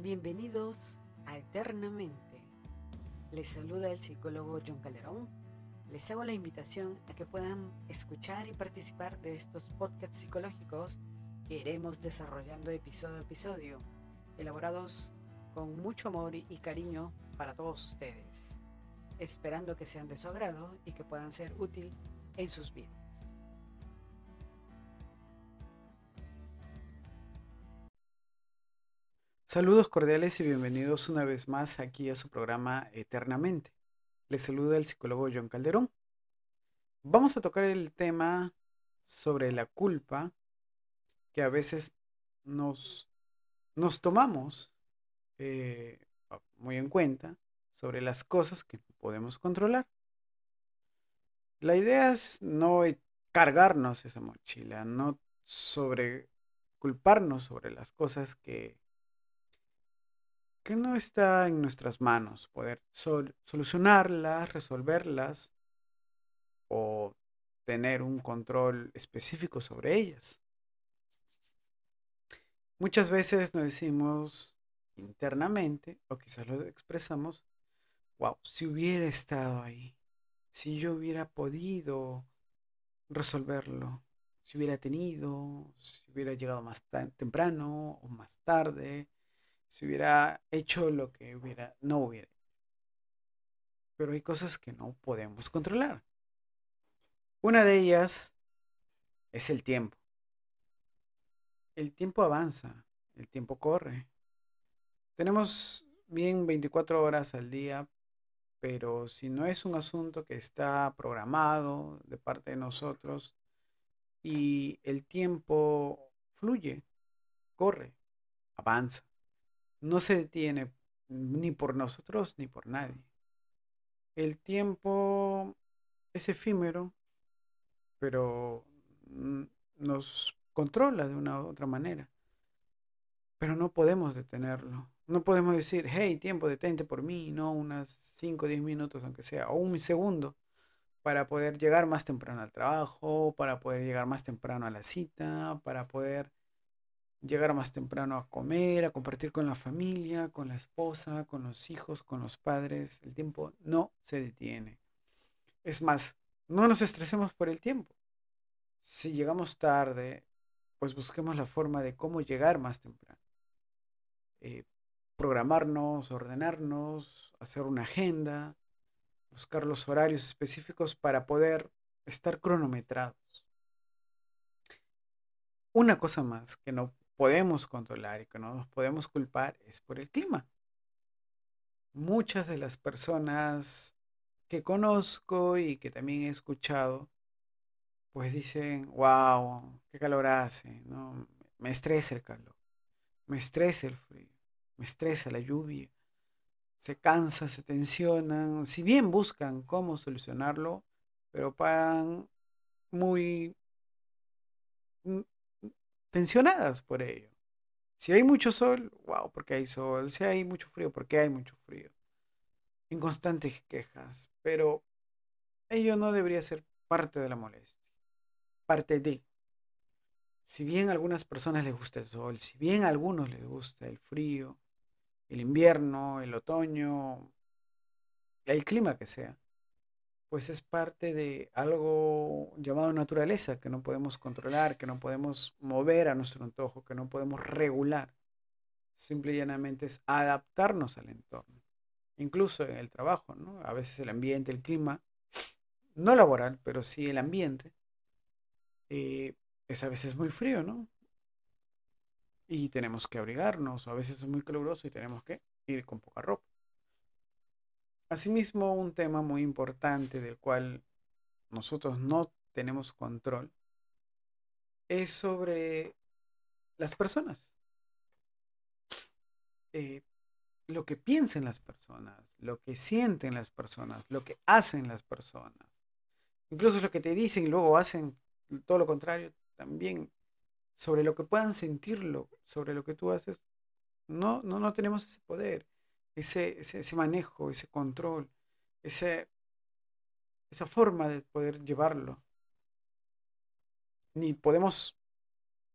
Bienvenidos a Eternamente. Les saluda el psicólogo John Calderón. Les hago la invitación a que puedan escuchar y participar de estos podcasts psicológicos que iremos desarrollando episodio a episodio, elaborados con mucho amor y cariño para todos ustedes, esperando que sean de su agrado y que puedan ser útil en sus vidas. Saludos cordiales y bienvenidos una vez más aquí a su programa Eternamente. Les saluda el psicólogo John Calderón. Vamos a tocar el tema sobre la culpa que a veces nos, nos tomamos eh, muy en cuenta sobre las cosas que podemos controlar. La idea es no cargarnos esa mochila, no sobre culparnos sobre las cosas que no está en nuestras manos poder solucionarlas, resolverlas o tener un control específico sobre ellas. Muchas veces nos decimos internamente, o quizás lo expresamos, wow, si hubiera estado ahí, si yo hubiera podido resolverlo, si hubiera tenido, si hubiera llegado más temprano o más tarde, si hubiera hecho lo que hubiera, no hubiera. Pero hay cosas que no podemos controlar. Una de ellas es el tiempo. El tiempo avanza, el tiempo corre. Tenemos bien 24 horas al día, pero si no es un asunto que está programado de parte de nosotros y el tiempo fluye, corre, avanza no se detiene ni por nosotros ni por nadie. El tiempo es efímero, pero nos controla de una u otra manera. Pero no podemos detenerlo. No podemos decir, hey, tiempo, detente por mí, no unas 5 o 10 minutos, aunque sea, o un segundo, para poder llegar más temprano al trabajo, para poder llegar más temprano a la cita, para poder llegar más temprano a comer, a compartir con la familia, con la esposa, con los hijos, con los padres. El tiempo no se detiene. Es más, no nos estresemos por el tiempo. Si llegamos tarde, pues busquemos la forma de cómo llegar más temprano. Eh, programarnos, ordenarnos, hacer una agenda, buscar los horarios específicos para poder estar cronometrados. Una cosa más que no podemos controlar y que no nos podemos culpar es por el clima. Muchas de las personas que conozco y que también he escuchado, pues dicen, wow, qué calor hace, ¿no? Me estresa el calor, me estresa el frío, me estresa la lluvia, se cansan, se tensionan, si bien buscan cómo solucionarlo, pero pagan muy tensionadas por ello. Si hay mucho sol, wow, porque hay sol. Si hay mucho frío, porque hay mucho frío. En constantes quejas. Pero ello no debería ser parte de la molestia. Parte de. Si bien a algunas personas les gusta el sol, si bien a algunos les gusta el frío, el invierno, el otoño, el clima que sea, pues es parte de algo llamado naturaleza que no podemos controlar, que no podemos mover a nuestro antojo, que no podemos regular. Simple y llanamente es adaptarnos al entorno. Incluso en el trabajo, ¿no? A veces el ambiente, el clima, no laboral, pero sí el ambiente, eh, es a veces muy frío, ¿no? Y tenemos que abrigarnos, o a veces es muy caluroso y tenemos que ir con poca ropa. Asimismo, un tema muy importante del cual nosotros no tenemos control es sobre las personas. Eh, lo que piensen las personas, lo que sienten las personas, lo que hacen las personas. Incluso lo que te dicen y luego hacen todo lo contrario también. Sobre lo que puedan sentirlo, sobre lo que tú haces, no, no, no tenemos ese poder ese, ese, manejo, ese control, ese, esa forma de poder llevarlo. Ni podemos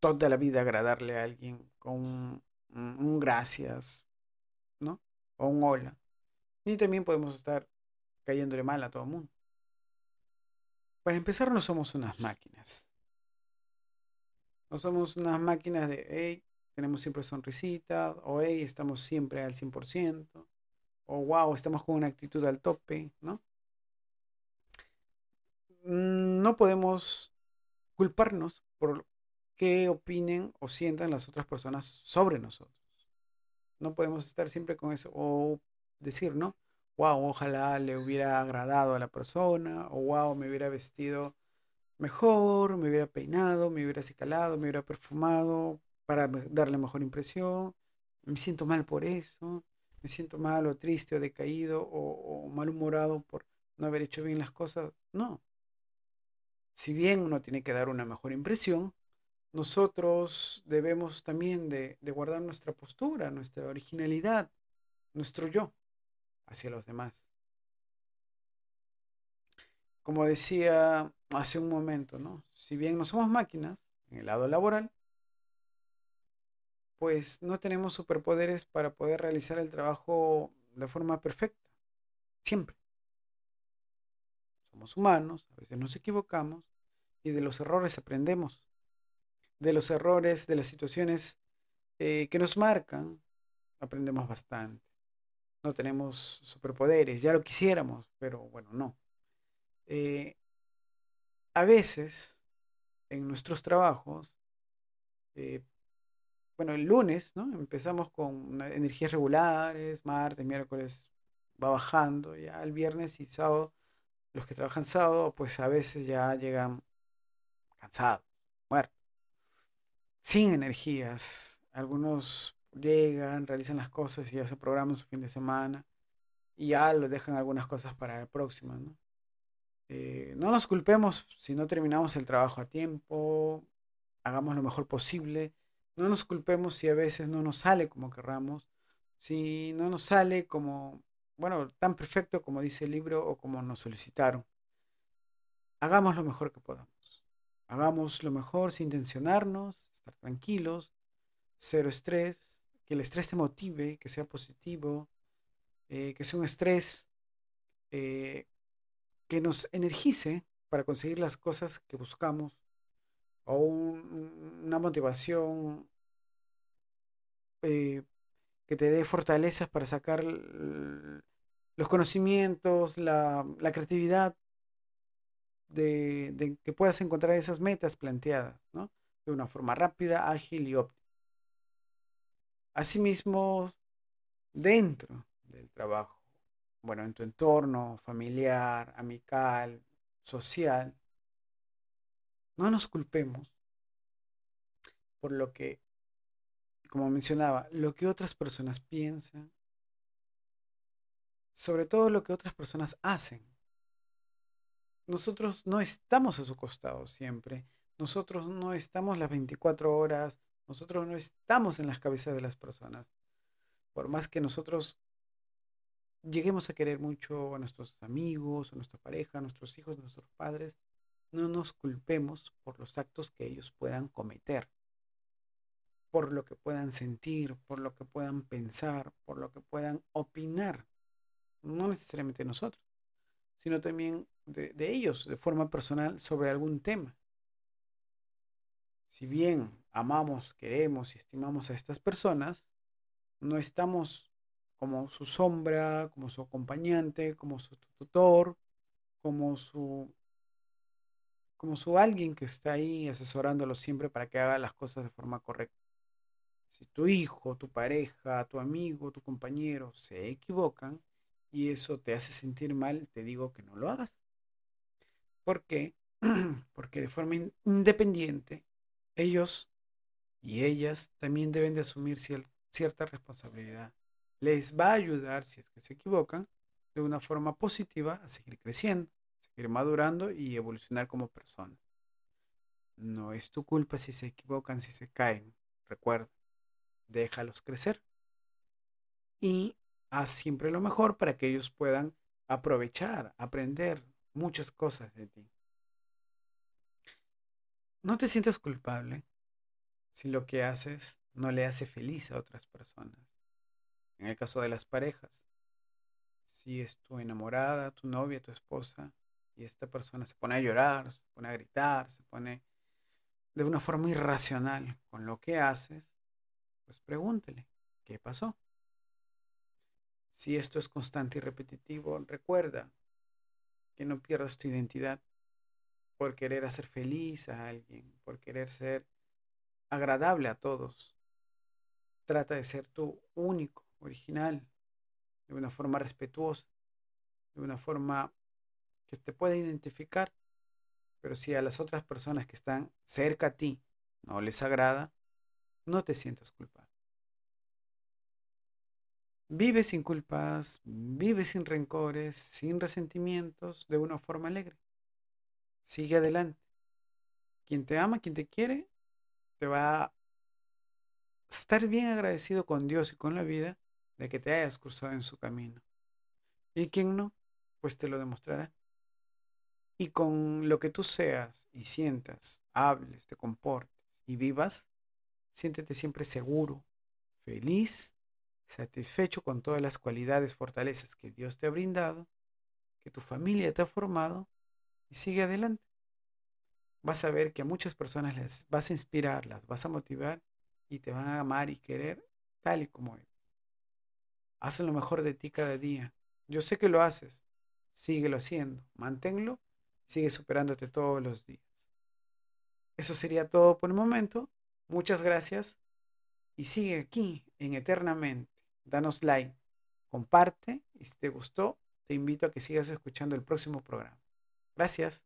toda la vida agradarle a alguien con un, gracias, ¿no? O un hola. Ni también podemos estar cayéndole mal a todo el mundo. Para empezar, no somos unas máquinas. No somos unas máquinas de, tenemos siempre sonrisita, o hey, estamos siempre al 100%, o wow, estamos con una actitud al tope, ¿no? Mm, no podemos culparnos por qué opinen o sientan las otras personas sobre nosotros. No podemos estar siempre con eso o decir, ¿no? Wow, ojalá le hubiera agradado a la persona, o wow, me hubiera vestido mejor, me hubiera peinado, me hubiera acicalado, me hubiera perfumado para darle mejor impresión. Me siento mal por eso, me siento mal o triste o decaído o, o malhumorado por no haber hecho bien las cosas. No. Si bien uno tiene que dar una mejor impresión, nosotros debemos también de, de guardar nuestra postura, nuestra originalidad, nuestro yo hacia los demás. Como decía hace un momento, ¿no? Si bien no somos máquinas en el lado laboral, pues no tenemos superpoderes para poder realizar el trabajo de forma perfecta. Siempre. Somos humanos, a veces nos equivocamos y de los errores aprendemos. De los errores, de las situaciones eh, que nos marcan, aprendemos bastante. No tenemos superpoderes, ya lo quisiéramos, pero bueno, no. Eh, a veces en nuestros trabajos, eh, bueno, el lunes, ¿no? Empezamos con energías regulares, martes, miércoles va bajando, ya el viernes y sábado, los que trabajan sábado, pues a veces ya llegan cansados, muertos, sin energías. Algunos llegan, realizan las cosas y ya se programan su fin de semana y ya lo dejan algunas cosas para el próximo. Eh, no nos culpemos si no terminamos el trabajo a tiempo, hagamos lo mejor posible. No nos culpemos si a veces no nos sale como querramos, si no nos sale como, bueno, tan perfecto como dice el libro o como nos solicitaron. Hagamos lo mejor que podamos. Hagamos lo mejor sin tensionarnos, estar tranquilos, cero estrés, que el estrés te motive, que sea positivo, eh, que sea un estrés eh, que nos energice para conseguir las cosas que buscamos o una motivación eh, que te dé fortalezas para sacar los conocimientos, la, creatividad de, que puedas encontrar esas metas planteadas, De una forma rápida, ágil y óptima. Asimismo, dentro del trabajo bueno, en tu entorno familiar, amical, social, no nos culpemos por lo que, como mencionaba, lo que otras personas piensan, sobre todo lo que otras personas hacen. Nosotros no estamos a su costado siempre, nosotros no estamos las 24 horas, nosotros no estamos en las cabezas de las personas. Por más que nosotros lleguemos a querer mucho a nuestros amigos, a nuestra pareja, a nuestros hijos, a nuestros padres, no nos culpemos por los actos que ellos puedan cometer, por lo que puedan sentir, por lo que puedan pensar, por lo que puedan opinar. No necesariamente nosotros, sino también de, ellos de forma personal sobre algún tema. Si bien amamos, queremos y estimamos a estas personas, no estamos como su sombra, como su acompañante, como su tutor, como su como su alguien que está ahí asesorándolo siempre para que haga las cosas de forma correcta. Si tu hijo, tu pareja, tu amigo, tu compañero se equivocan y eso te hace sentir mal, te digo que no lo hagas. ¿Por qué? Porque de forma independiente, ellos y ellas también deben de asumir cierta responsabilidad les va a ayudar, si es que se equivocan, de una forma positiva a seguir creciendo, seguir madurando y evolucionar como personas. No es tu culpa si se equivocan, si se caen. Recuerda, déjalos crecer. Y haz siempre lo mejor para que ellos puedan aprovechar, aprender muchas cosas de ti. No te sientas culpable si lo que haces no le hace feliz a otras personas. En el caso de las parejas, si es tu enamorada, tu novia, tu esposa, y esta persona se pone a llorar, se pone a gritar, se pone de una forma irracional con lo que haces, pues pregúntele, ¿qué pasó? Si esto es constante y repetitivo, recuerda que no pierdas tu identidad por querer hacer feliz a alguien, por querer ser agradable a todos. Trata de ser tú único, original, de una forma respetuosa, de una forma que te pueda identificar. Pero si a las otras personas que están cerca a ti no les agrada, no te sientas culpable. Vive sin culpas, vive sin rencores, sin resentimientos, de una forma alegre. Sigue adelante. Quien te ama, quien te quiere, te va a estar bien agradecido con Dios y con la vida de que te hayas cruzado en su camino. Y quien no, pues te lo demostrará. Y con lo que tú seas y sientas, hables, te comportes y vivas, siéntete siempre seguro, feliz, satisfecho con todas las cualidades, fortalezas que Dios te ha brindado, que tu familia te ha formado y sigue adelante. Vas a ver que a muchas personas les vas a inspirar, las vas a motivar y te van a amar y querer tal y como eres. Haz lo mejor de ti cada día. Yo sé que lo haces. Síguelo haciendo. Manténlo sigue superándote todos los días. Eso sería todo por el momento. Muchas gracias y sigue aquí en Eternamente. Danos like, comparte y si te gustó, te invito a que sigas escuchando el próximo programa. Gracias.